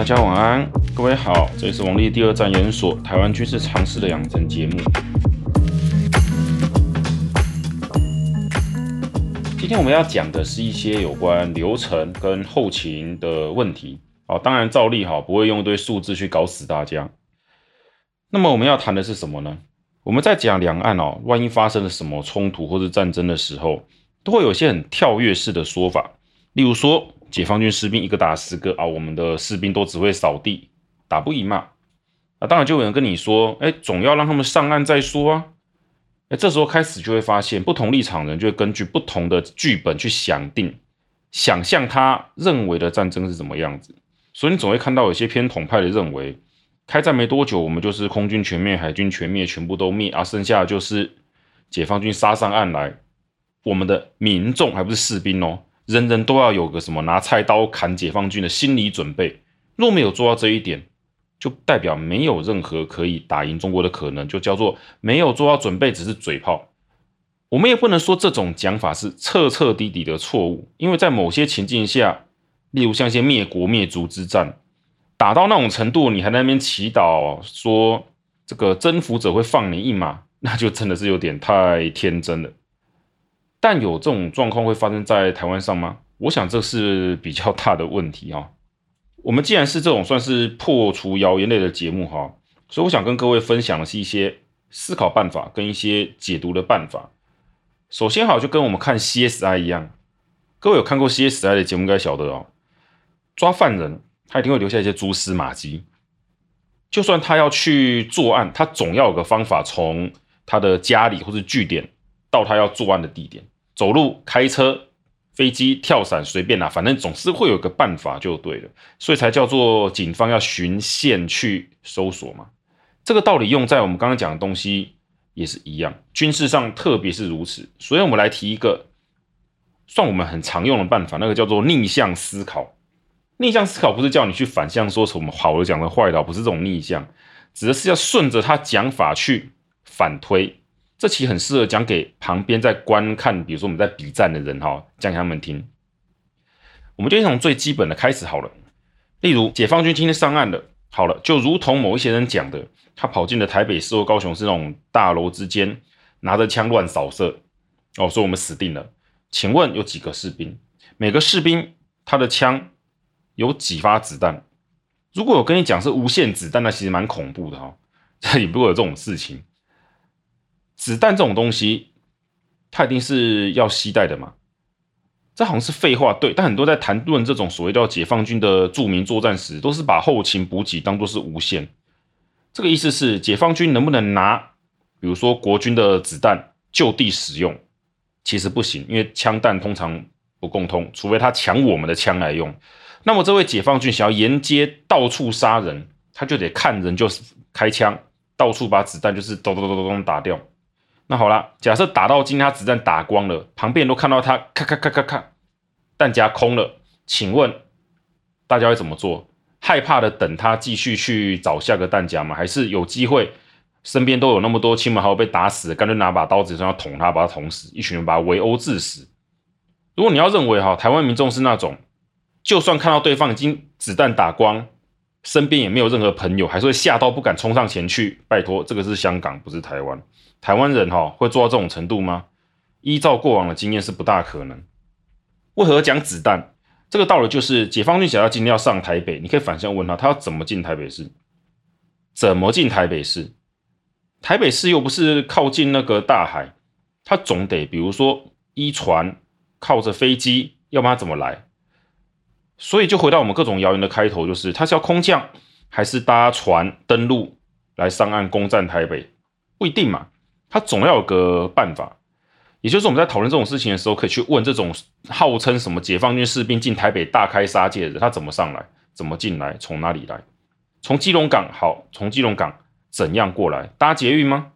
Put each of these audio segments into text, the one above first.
大家晚安，各位好，这里是王立第二站研所台湾军事常识的养成节目。今天我们要讲的是一些有关流程跟后勤的问题。好，当然照例哈，不会用一堆数字去搞死大家。那么我们要谈的是什么呢？我们在讲两岸哦，万一发生了什么冲突或者战争的时候，都会有些很跳跃式的说法，例如说。解放军士兵一个打十个啊，我们的士兵都只会扫地，打不赢嘛？啊，当然就有人跟你说，哎，总要让他们上岸再说啊。哎，这时候开始就会发现，不同立场人就会根据不同的剧本去想定、想象他认为的战争是怎么样子。所以你总会看到有些偏统派的认为，开战没多久，我们就是空军全灭、海军全灭，全部都灭啊，剩下就是解放军杀上岸来，我们的民众还不是士兵哦。人人都要有个什么拿菜刀砍解放军的心理准备，若没有做到这一点，就代表没有任何可以打赢中国的可能，就叫做没有做到准备，只是嘴炮。我们也不能说这种讲法是彻彻底底的错误，因为在某些情境下，例如像一些灭国灭族之战，打到那种程度，你还在那边祈祷说这个征服者会放你一马，那就真的是有点太天真了。但有这种状况会发生在台湾上吗？我想这是比较大的问题哈。我们既然是这种算是破除谣言类的节目哈，所以我想跟各位分享的是一些思考办法跟一些解读的办法。首先哈，就跟我们看 CSI 一样，各位有看过 CSI 的节目应该晓得哦。抓犯人他一定会留下一些蛛丝马迹，就算他要去作案，他总要有个方法从他的家里或是据点到他要作案的地点。走路、开车、飞机、跳伞，随便啦，反正总是会有个办法就对了，所以才叫做警方要循线去搜索嘛。这个道理用在我们刚刚讲的东西也是一样，军事上特别是如此。所以我们来提一个算我们很常用的办法，那个叫做逆向思考。逆向思考不是叫你去反向说什么好的讲的坏的，不是这种逆向，指的是要顺着他讲法去反推。这期很适合讲给旁边在观看，比如说我们在比战的人哈，讲给他们听。我们就从最基本的开始好了。例如，解放军今天上岸了，好了，就如同某一些人讲的，他跑进了台北市或高雄市那种大楼之间，拿着枪乱扫射，哦，说我们死定了。请问有几个士兵？每个士兵他的枪有几发子弹？如果我跟你讲是无限子弹，那其实蛮恐怖的哈。这里不会有这种事情。子弹这种东西，它一定是要携带的嘛？这好像是废话，对。但很多在谈论这种所谓叫解放军的著名作战时，都是把后勤补给当做是无限。这个意思是，解放军能不能拿，比如说国军的子弹就地使用？其实不行，因为枪弹通常不共通，除非他抢我们的枪来用。那么这位解放军想要沿街到处杀人，他就得看人就是开枪，到处把子弹就是咚咚咚咚咚打掉。那好了，假设打到今天他子弹打光了，旁边都看到他咔咔咔咔咔，弹夹空了，请问大家会怎么做？害怕的等他继续去找下个弹夹吗？还是有机会身边都有那么多亲朋好友被打死，干脆拿把刀子想要捅他，把他捅死，一群人把他围殴致死？如果你要认为哈，台湾民众是那种，就算看到对方已经子弹打光，身边也没有任何朋友，还是会吓到不敢冲上前去？拜托，这个是香港，不是台湾。台湾人哈会做到这种程度吗？依照过往的经验是不大可能。为何讲子弹？这个道理就是解放军想要今天要上台北，你可以反向问他，他要怎么进台北市？怎么进台北市？台北市又不是靠近那个大海，他总得比如说依船，靠着飞机，要不然他怎么来？所以就回到我们各种谣言的开头，就是他是要空降，还是搭船登陆来上岸攻占台北？不一定嘛。他总要有个办法，也就是我们在讨论这种事情的时候，可以去问这种号称什么解放军士兵进台北大开杀戒的，他怎么上来，怎么进来，从哪里来？从基隆港好，从基隆港怎样过来？搭捷运吗？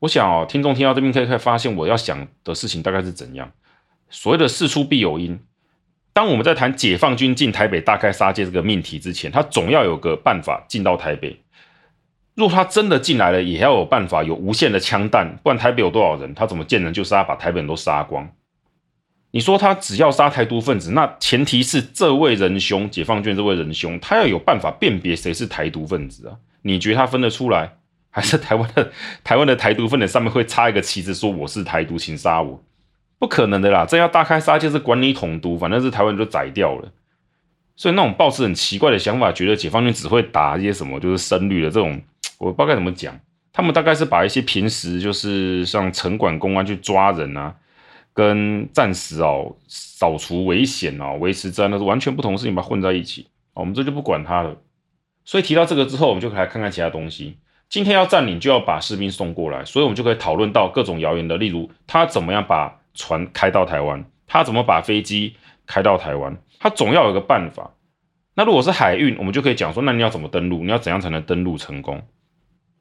我想哦，听众听到这边可以可以发现，我要想的事情大概是怎样？所谓的事出必有因，当我们在谈解放军进台北大开杀戒这个命题之前，他总要有个办法进到台北。若他真的进来了，也要有办法，有无限的枪弹，不然台北有多少人？他怎么见人就杀，把台北人都杀光？你说他只要杀台独分子，那前提是这位仁兄，解放军这位仁兄，他要有办法辨别谁是台独分子啊？你觉得他分得出来？还是台湾的台湾的台独分子上面会插一个旗子，说我是台独，请杀我？不可能的啦！这要大开杀戒是管理统独，反正是台湾就宰掉了。所以那种抱持很奇怪的想法，觉得解放军只会打一些什么就是深绿的这种，我不知道该怎么讲。他们大概是把一些平时就是像城管公安去抓人啊。跟战时哦，扫除危险哦，维持治安，那是完全不同的事情，把它混在一起。我们这就不管它了。所以提到这个之后，我们就可以来看看其他东西。今天要占领，就要把士兵送过来，所以我们就可以讨论到各种谣言的，例如他怎么样把船开到台湾，他怎么把飞机开到台湾，他总要有个办法。那如果是海运，我们就可以讲说，那你要怎么登陆？你要怎样才能登陆成功？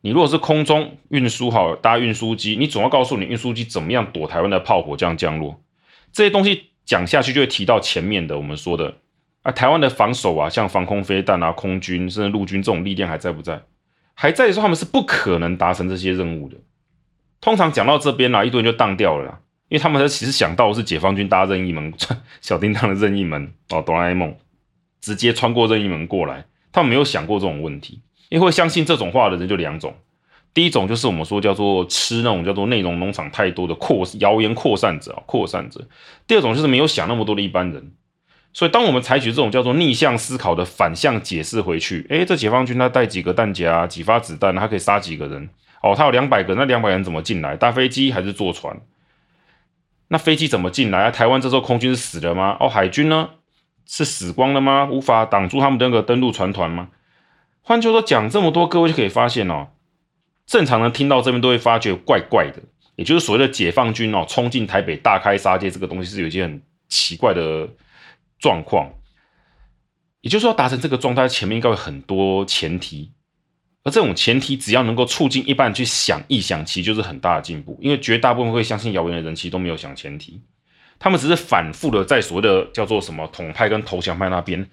你如果是空中运输好搭运输机，你总要告诉你运输机怎么样躲台湾的炮火这样降落。这些东西讲下去就会提到前面的我们说的啊，台湾的防守啊，像防空飞弹啊、空军甚至陆军这种力量还在不在？还在的时候，他们是不可能达成这些任务的。通常讲到这边啦，一堆人就当掉了啦，因为他们其实想到是解放军搭任意门，小叮当的任意门哦，哆啦 A 梦直接穿过任意门过来，他们没有想过这种问题。因为会相信这种话的人就两种，第一种就是我们说叫做吃那种叫做内容农场太多的扩谣言扩散者啊，扩散者。第二种就是没有想那么多的一般人。所以当我们采取这种叫做逆向思考的反向解释回去，诶，这解放军他带几个弹夹，几发子弹，他可以杀几个人？哦，他有两百个，那两百人怎么进来？搭飞机还是坐船？那飞机怎么进来啊？台湾这时候空军是死了吗？哦，海军呢？是死光了吗？无法挡住他们的那个登陆船团吗？换句话说，讲这么多，各位就可以发现哦，正常人听到这边都会发觉怪怪的，也就是所谓的解放军哦，冲进台北大开杀戒，这个东西是有一些很奇怪的状况。也就是说，达成这个状态，前面应该有很多前提，而这种前提只要能够促进一般人去想一想，其实就是很大的进步。因为绝大部分会相信谣言的人，其实都没有想前提，他们只是反复的在所谓的叫做什么统派跟投降派那边。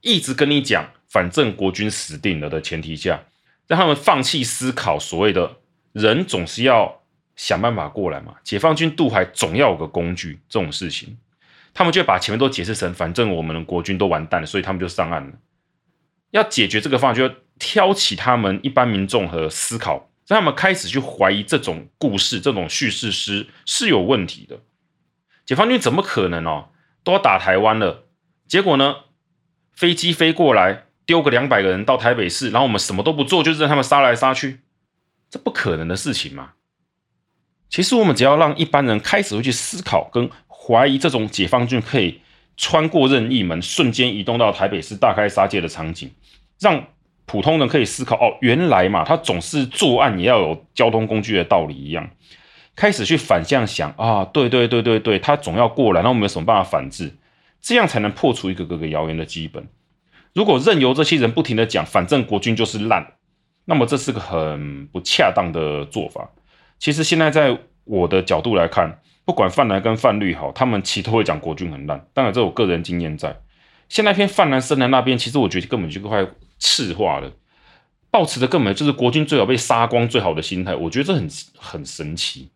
一直跟你讲，反正国军死定了的前提下，让他们放弃思考所谓的人总是要想办法过来嘛。解放军渡海总要有个工具，这种事情，他们就把前面都解释成，反正我们的国军都完蛋了，所以他们就上岸了。要解决这个方案，就要挑起他们一般民众和思考，让他们开始去怀疑这种故事、这种叙事诗是有问题的。解放军怎么可能哦，都要打台湾了，结果呢？飞机飞过来，丢个两百个人到台北市，然后我们什么都不做，就是让他们杀来杀去，这不可能的事情嘛。其实我们只要让一般人开始会去思考跟怀疑这种解放军可以穿过任意门，瞬间移动到台北市大开杀戒的场景，让普通人可以思考哦，原来嘛，他总是作案也要有交通工具的道理一样，开始去反向想啊，对对对对对，他总要过来，那我们有什么办法反制？这样才能破除一个个个谣言的基本。如果任由这些人不停的讲，反正国军就是烂，那么这是个很不恰当的做法。其实现在在我的角度来看，不管泛蓝跟泛绿好，他们其实都会讲国军很烂。当然，这我个人经验在。现在偏泛蓝深蓝那边，其实我觉得根本就快赤化了，抱持的根本就是国军最好被杀光最好的心态。我觉得这很很神奇。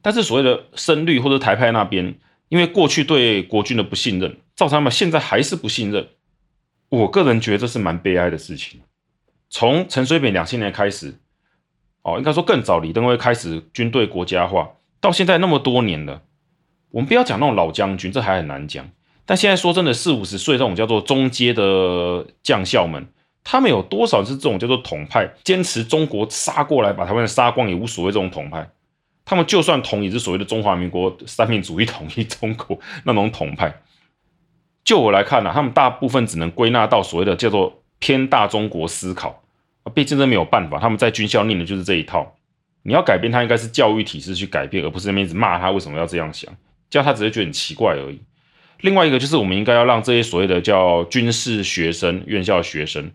但是所谓的深绿或者台派那边。因为过去对国军的不信任，造成他们现在还是不信任。我个人觉得这是蛮悲哀的事情。从陈水扁两千年开始，哦，应该说更早，李登辉开始军队国家化，到现在那么多年了，我们不要讲那种老将军，这还很难讲。但现在说真的，四五十岁这种叫做中阶的将校们，他们有多少是这种叫做统派，坚持中国杀过来把台湾杀光也无所谓这种统派？他们就算统一是所谓的中华民国三民主义统一中国那种统派，就我来看呢、他们大部分只能归纳到所谓的叫做偏大中国思考啊，毕竟这没有办法，他们在军校念的就是这一套。你要改变他，应该是教育体制去改变，而不是那边一直骂他为什么要这样想，这样他只会觉得很奇怪而已。另外一个就是，我们应该要让这些所谓的叫军事学生、院校学生。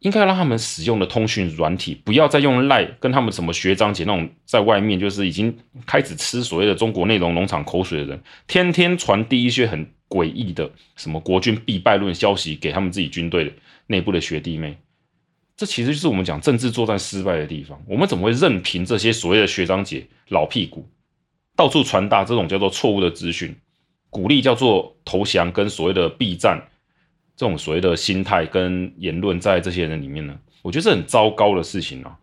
应该让他们使用的通讯软体，不要再用赖跟他们什么学长姐那种在外面就是已经开始吃所谓的中国内容农场口水的人，天天传递一些很诡异的什么国军必败论消息给他们自己军队内部的学弟妹。这其实就是我们讲政治作战失败的地方。我们怎么会任凭这些所谓的学长姐老屁股到处传达这种叫做错误的资讯？鼓励叫做投降跟所谓的避战这种所谓的心态跟言论在这些人里面呢，我觉得是很糟糕的事情啊。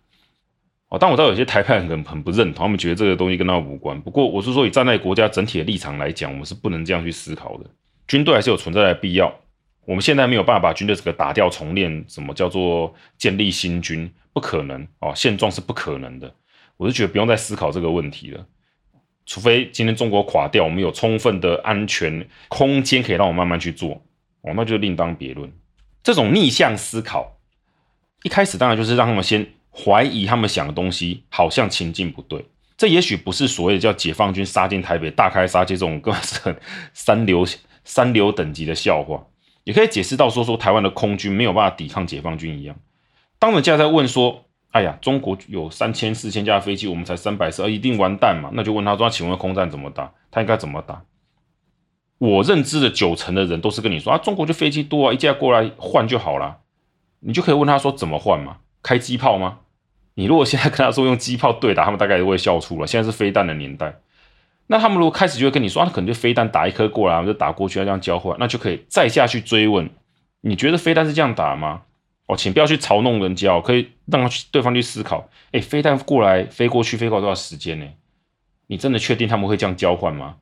哦，但我知道有些台派很很不认同，他们觉得这个东西跟他无关。不过我是说，以站在国家整体的立场来讲，我们是不能这样去思考的。军队还是有存在的必要。我们现在没有办法把军队这个打掉重练，什么叫做建立新军？不可能哦，现状是不可能的。我是觉得不用再思考这个问题了，除非今天中国垮掉，我们有充分的安全空间可以让我慢慢去做哦，那就另当别论。这种逆向思考，一开始当然就是让他们先怀疑他们想的东西好像情境不对。这也许不是所谓的叫解放军杀进台北大开杀戒这种根本是 三流三流等级的笑话。也可以解释到说说台湾的空军没有办法抵抗解放军一样。当人家在问说，哎呀，中国有三千四千架飞机，我们才三百四，一定完蛋嘛？那就问他说，请问空战怎么打？他应该怎么打？我认知的九成的人都是跟你说啊，中国就飞机多啊，一架过来换就好了。你就可以问他说怎么换嘛？开机炮吗？你如果现在跟他说用机炮对打，他们大概都会笑出了。现在是飞弹的年代。那他们如果开始就会跟你说，啊，可能就飞弹打一颗过来，我们就打过去，要这样交换，那就可以再下去追问，你觉得飞弹是这样打吗？哦，请不要去嘲弄人家，可以让他去对方去思考。哎，飞弹过来飞过去飞过多少时间呢？你真的确定他们会这样交换吗？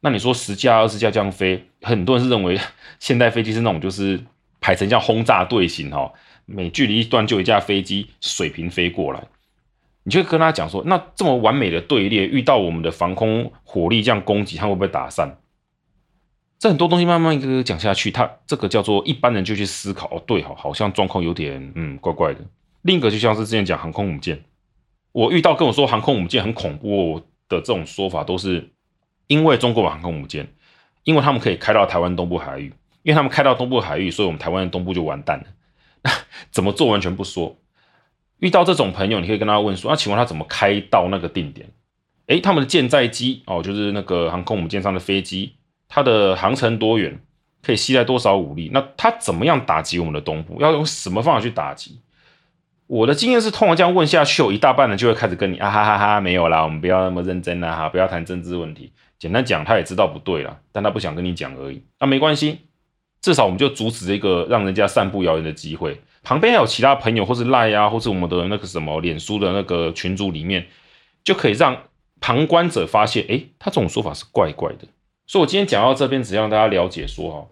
那你说十架二十架这样飞，很多人是认为现代飞机是那种就是排成像轰炸队形哈，每距离一段就一架飞机水平飞过来。你就跟他讲说，那这么完美的队列，遇到我们的防空火力这样攻击，他会不会打散？这很多东西慢慢一个个讲下去，他这个叫做一般人就去思考哦，对，好，好像状况有点嗯怪怪的。另一个就像是之前讲航空母舰，我遇到跟我说航空母舰很恐怖的这种说法，都是因为中国的航空母舰，因为他们可以开到台湾东部海域，因为他们开到东部海域，所以我们台湾的东部就完蛋了。怎么做完全不说。遇到这种朋友，你可以跟他问说：“那、请问他怎么开到那个定点？诶，他们的舰载机哦，就是那个航空母舰上的飞机，它的航程多远？可以携带多少武力？那他怎么样打击我们的东部？要用什么方法去打击？我的经验是，通常这样问下去，有一大半人就会开始跟你啊哈哈哈，没有啦，我们不要那么认真啦，哈，不要谈政治问题。简单讲，他也知道不对啦，但他不想跟你讲而已。那没关系，至少我们就阻止这个让人家散布谣言的机会。”旁边还有其他朋友，或是赖啊，或是我们的那个什么脸书的那个群组里面，就可以让旁观者发现，诶，他这种说法是怪怪的。所以，我今天讲到这边，只让大家了解说哈，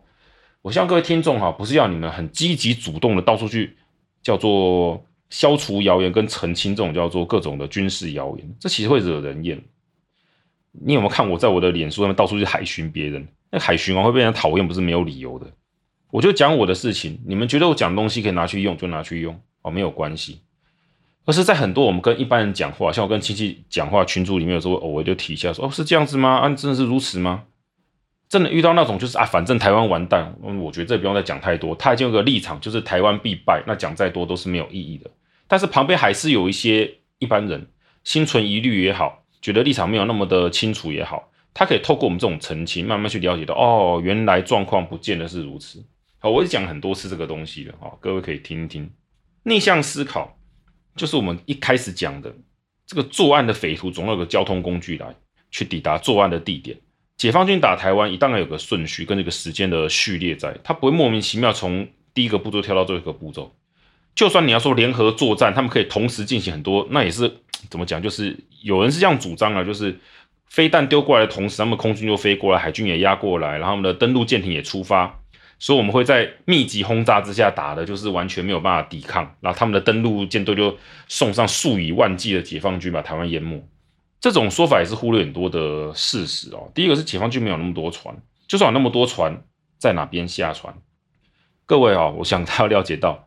我希望各位听众哈，不是要你们很积极主动的到处去叫做消除谣言跟澄清这种叫做各种的军事谣言，这其实会惹人厌。你有没有看我在我的脸书上面到处去海巡别人？那海巡完会被人讨厌，不是没有理由的。我就讲我的事情，你们觉得我讲东西可以拿去用就拿去用哦，没有关系。而是在很多我们跟一般人讲话，像我跟亲戚讲话群组里面有时候偶尔就提一下说哦，是这样子吗？啊，真的是如此吗？真的遇到那种就是啊，反正台湾完蛋，我觉得这不用再讲太多。他已经有个立场，就是台湾必败，那讲再多都是没有意义的。但是旁边还是有一些一般人心存疑虑也好，觉得立场没有那么的清楚也好，他可以透过我们这种澄清，慢慢去了解到哦，原来状况不见得是如此。好，我也讲很多次这个东西了，好，各位可以听一听。逆向思考就是我们一开始讲的，这个作案的匪徒总有个交通工具来去抵达作案的地点。解放军打台湾，一当然有个顺序跟这个时间的序列在，他不会莫名其妙从第一个步骤跳到最后一个步骤。就算你要说联合作战，他们可以同时进行很多，那也是怎么讲？就是有人是这样主张啊，就是飞弹丢过来的同时，他们空军就飞过来，海军也压过来，然后他们的登陆舰艇也出发。所以我们会在密集轰炸之下打的，就是完全没有办法抵抗，然后他们的登陆舰队就送上数以万计的解放军把台湾淹没。这种说法也是忽略很多的事实哦。第一个是解放军没有那么多船，就算有那么多船，在哪边下船？各位啊，我想他要了解到，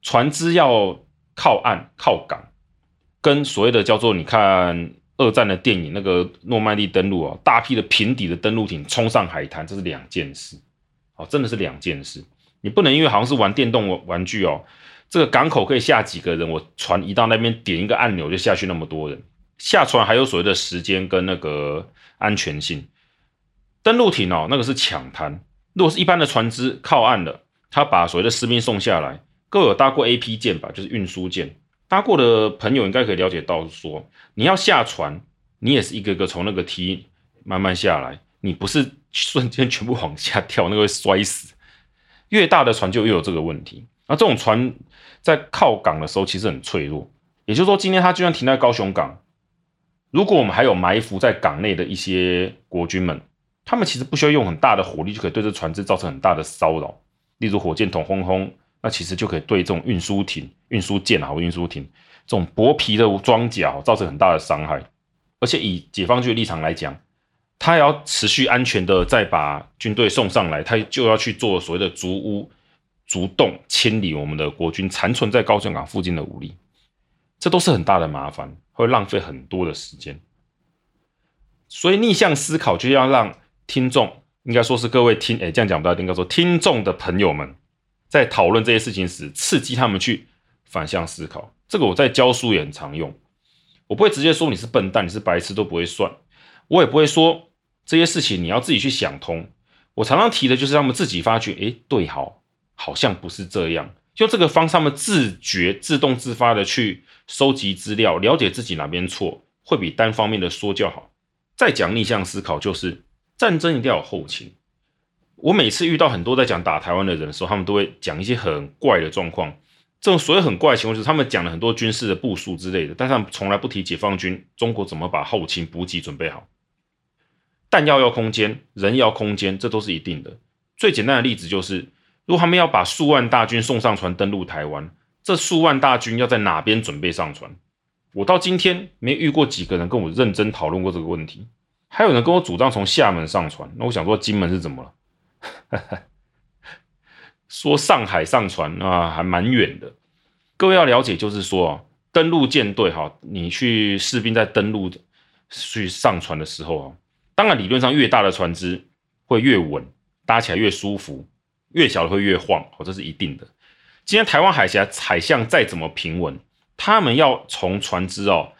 船只要靠岸靠港，跟所谓的叫做你看二战的电影那个诺曼底登陆啊，大批的平底的登陆艇冲上海滩，这是两件事。真的是两件事，你不能因为好像是玩电动玩具哦，这个港口可以下几个人，我船移到那边点一个按钮就下去那么多人，下船还有所谓的时间跟那个安全性。登陆艇哦，那个是抢滩，如果是一般的船只靠岸了，他把所谓的士兵送下来，各有搭过 AP 舰吧？就是运输舰，搭过的朋友应该可以了解到说，你要下船，你也是一个个从那个梯慢慢下来。你不是瞬间全部往下跳，那个会摔死。越大的船就越有这个问题。那这种船在靠港的时候其实很脆弱，也就是说，今天它就算停在高雄港，如果我们还有埋伏在港内的一些国军们，他们其实不需要用很大的火力就可以对这船只造成很大的骚扰，例如火箭筒轰轰，那其实就可以对这种运输艇、运输舰啊或运输艇这种薄皮的装甲造成很大的伤害。而且以解放军的立场来讲，他要持续安全的再把军队送上来，他就要去做所谓的筑屋、筑洞，清理我们的国军残存在高雄港附近的武力，这都是很大的麻烦，会浪费很多的时间。所以逆向思考就要让听众，应该说是各位听，哎，这样讲不大，应该说听众的朋友们，在讨论这些事情时，刺激他们去反向思考。这个我在教书也很常用，我不会直接说你是笨蛋，你是白痴都不会算，我也不会说。这些事情你要自己去想通。我常常提的就是他们自己发觉，诶，对，好，好像不是这样。就这个方式，他们自觉、自动自发的去收集资料，了解自己哪边错，会比单方面的说教好。再讲逆向思考，就是战争一定要有后勤。我每次遇到很多在讲打台湾的人的时候，他们都会讲一些很怪的状况。这种所谓很怪的情况，就是他们讲了很多军事的部署之类的，但是他们从来不提解放军中国怎么把后勤补给准备好。弹药要空间，人要空间，这都是一定的。最简单的例子就是，如果他们要把数万大军送上船登陆台湾，这数万大军要在哪边准备上船？我到今天没遇过几个人跟我认真讨论过这个问题。还有人跟我主张从厦门上船，那我想说金门是怎么了？说上海上船啊，还蛮远的。各位要了解，就是说啊，登陆舰队哈，你去士兵在登陆去上船的时候啊。当然，理论上越大的船只会越稳，搭起来越舒服；越小的会越晃，哦，这是一定的。今天台湾海峡海象再怎么平稳，他们要从船只哦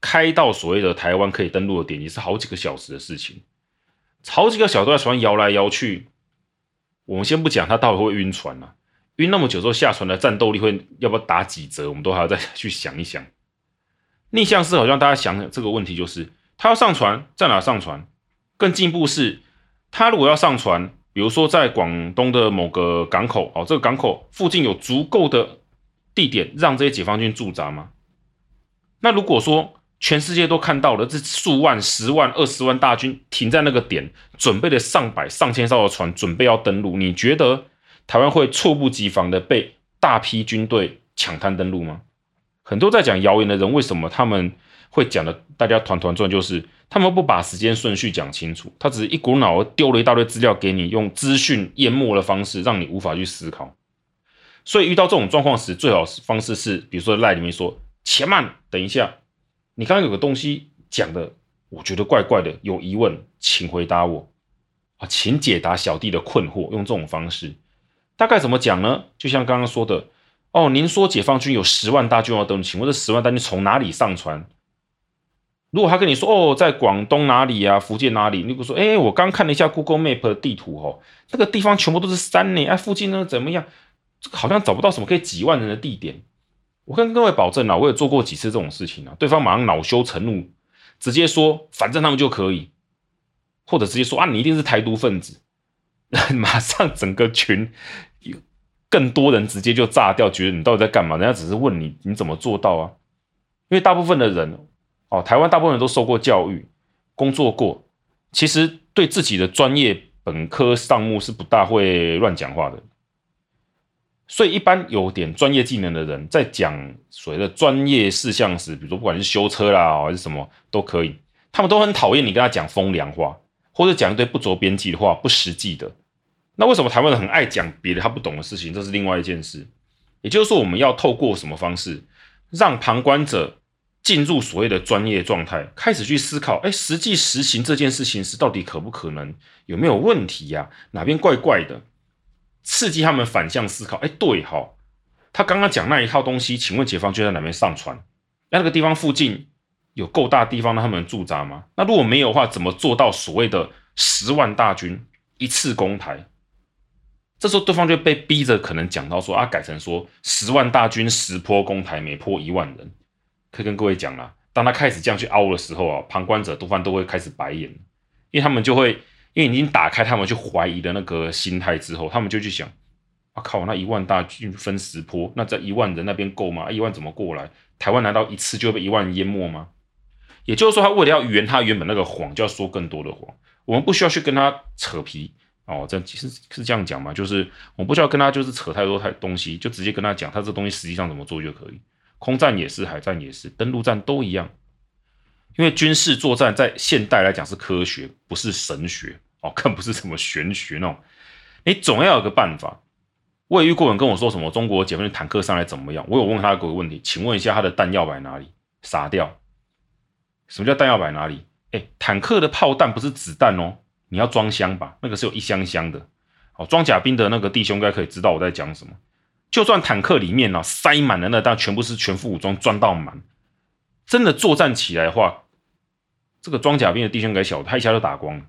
开到所谓的台湾可以登陆的点，也是好几个小时的事情。好几个小时都在船摇来摇去，我们先不讲它到底会晕船啊，晕那么久之后下船的战斗力会要不要打几折，我们都还要再去想一想。逆向思考，让大家想这个问题就是。他要上船，在哪上船？更进一步是，他如果要上船，比如说在广东的某个港口，哦，这个港口附近有足够的地点让这些解放军驻扎吗？那如果说全世界都看到了这数万、十万、二十万大军停在那个点，准备了上百、上千艘的船，准备要登陆，你觉得台湾会猝不及防的被大批军队抢滩登陆吗？很多在讲谣言的人，为什么他们？会讲的，大家团团转，就是他们不把时间顺序讲清楚，他只是一股脑丢了一大堆资料给你，用资讯淹没的方式，让你无法去思考。所以遇到这种状况时，最好的方式是，比如说赖里面说：“且慢，等一下，你刚刚有个东西讲的，我觉得怪怪的，有疑问，请回答我啊，请解答小弟的困惑。”用这种方式，大概怎么讲呢？就像刚刚说的，哦，您说解放军有十万大军要登，请问这十万大军从哪里上船？如果他跟你说哦，在广东哪里啊，福建哪里？你如果说，哎，我刚看了一下 Google Map 的地图哦，那个地方全部都是山呢，哎，附近呢怎么样？这个好像找不到什么可以几万人的地点。我跟各位保证啊，我有做过几次这种事情啊，对方马上恼羞成怒，直接说反正他们就可以，或者直接说啊，你一定是台独分子，马上整个群有更多人直接就炸掉，觉得你到底在干嘛？人家只是问你，你怎么做到啊？因为大部分的人。哦，台湾大部分人都受过教育，工作过，其实对自己的专业本科项目是不大会乱讲话的。所以，一般有点专业技能的人，在讲所谓的专业事项时，比如说不管是修车啦，还是什么都可以，他们都很讨厌你跟他讲风凉话，或者讲一堆不着边际的话、不实际的。那为什么台湾人很爱讲别的他不懂的事情？这是另外一件事。也就是说，我们要透过什么方式，让旁观者。进入所谓的专业状态，开始去思考，哎，实际实行这件事情是到底可不可能，有没有问题呀、哪边怪怪的？刺激他们反向思考。哎，对哈，他刚刚讲那一套东西，请问解放军在哪边上船？那那个地方附近有够大地方让他们驻扎吗？那如果没有的话，怎么做到所谓的十万大军一次攻台？这时候对方就被逼着可能讲到说啊，改成说十万大军十波攻台，每波一万人。可以跟各位讲啦，当他开始这样去凹的时候啊，旁观者多半都会开始白眼，因为他们就会因为已经打开他们去怀疑的那个心态之后，他们就去想：啊靠，那一万大军分十波，那这一万人那边够吗？一万怎么过来？台湾难道一次就被一万淹没吗？也就是说，他为了要圆他原本那个谎，就要说更多的谎。我们不需要去跟他扯皮哦，这其实是这样讲嘛，就是我们不需要跟他就是扯太多太东西，就直接跟他讲他这东西实际上怎么做就可以。空战也是，海战也是，登陆战都一样。因为军事作战在现代来讲是科学，不是神学哦，更不是什么玄学那种。你总要有个办法。我也遇过人跟我说什么中国解放军坦克上来怎么样？我有问他一个问题，请问一下他的弹药摆哪里？傻掉。什么叫弹药摆哪里？哎，坦克的炮弹不是子弹哦，你要装箱吧？那个是有一箱箱的。哦，装甲兵的那个弟兄应该可以知道我在讲什么。就算坦克里面呢、塞满了那弹，全部是全副武装装到满。真的作战起来的话，这个装甲兵的弟兄该小，他一下就打光了。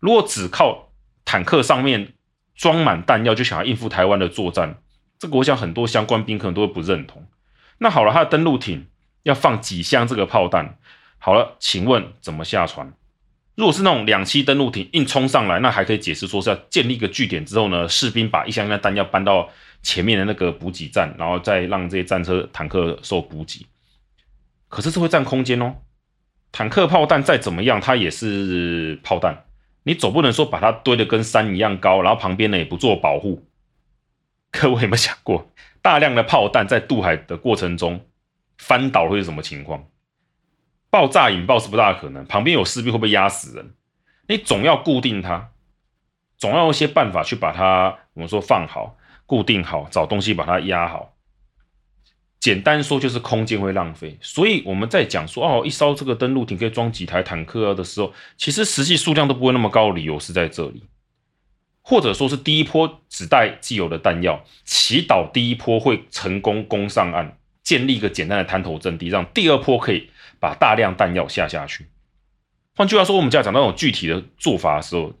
如果只靠坦克上面装满弹药就想要应付台湾的作战，这个我想很多相关兵可能都会不认同。那好了，他的登陆艇要放几箱这个炮弹？好了，请问怎么下船？如果是那种两栖登陆艇硬冲上来，那还可以解释说是要建立一个据点之后呢，士兵把一箱箱弹药搬到前面的那个补给站，然后再让这些战车坦克受补给。可是这会占空间哦，坦克炮弹再怎么样，它也是炮弹，你总不能说把它堆得跟山一样高，然后旁边呢也不做保护。各位有没有想过，大量的炮弹在渡海的过程中翻倒会是什么情况？爆炸引爆是不大可能，旁边有士兵会不会压死人？你总要固定它，总要一些办法去把它，我们说放好、固定好，找东西把它压好。简单说就是空间会浪费，所以我们在讲说哦，一艘这个登陆艇可以装几台坦克啊的时候，其实实际数量都不会那么高的，理由是在这里，或者说是第一波只带既有的弹药，祈祷第一波会成功攻上岸，建立一个简单的滩头阵地，让第二波可以把大量弹药下下去。换句话说，我们就要讲到那种具体的做法的时候，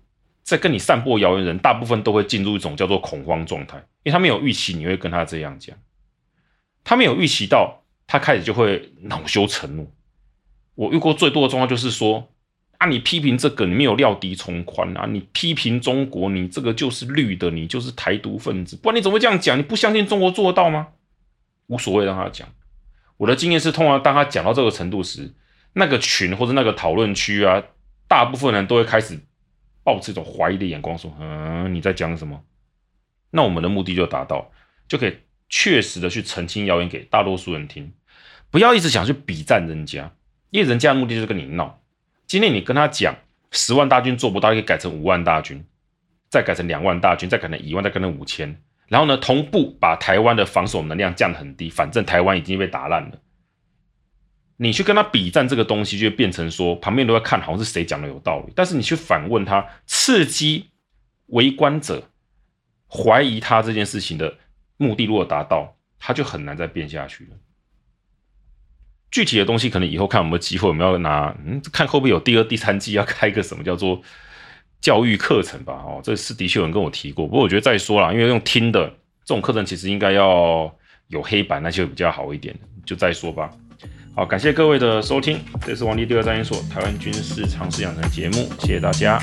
在跟你散播谣言人，大部分都会进入一种叫做恐慌状态，因为他没有预期你会跟他这样讲。他没有预期到，他开始就会恼羞成怒。我遇过最多的状况就是说，啊，你批评这个，你没有料敌从宽啊！你批评中国，你这个就是绿的，你就是台独分子。不然你怎么会这样讲？你不相信中国做得到吗？无所谓，让他讲。我的经验是，通常当他讲到这个程度时，那个群或者那个讨论区啊，大部分人都会开始抱持一种怀疑的眼光，说：“嗯，你在讲什么？”那我们的目的就达到，就可以。确实的去澄清谣言给大多数人听，不要一直想去比战人家，因为人家的目的就是跟你闹。今天你跟他讲十万大军做不到，可以改成五万大军，再改成两万大军，再改成一万，再改成五千，然后呢，同步把台湾的防守能量降得很低，反正台湾已经被打烂了。你去跟他比战这个东西，就变成说旁边都在看好像是谁讲的有道理，但是你去反问他，刺激围观者怀疑他这件事情的。目的如果达到，他就很难再变下去了。具体的东西可能以后看有没有机会，我们要拿嗯，看会不会有第二、第三季要开一个什么叫做教育课程吧。哦，这是的确有人跟我提过，不过我觉得再说了，因为用听的这种课程其实应该要有黑板，那些比较好一点，就再说吧。好，感谢各位的收听，这是王力第二战研所台湾军事常识养成节目，谢谢大家。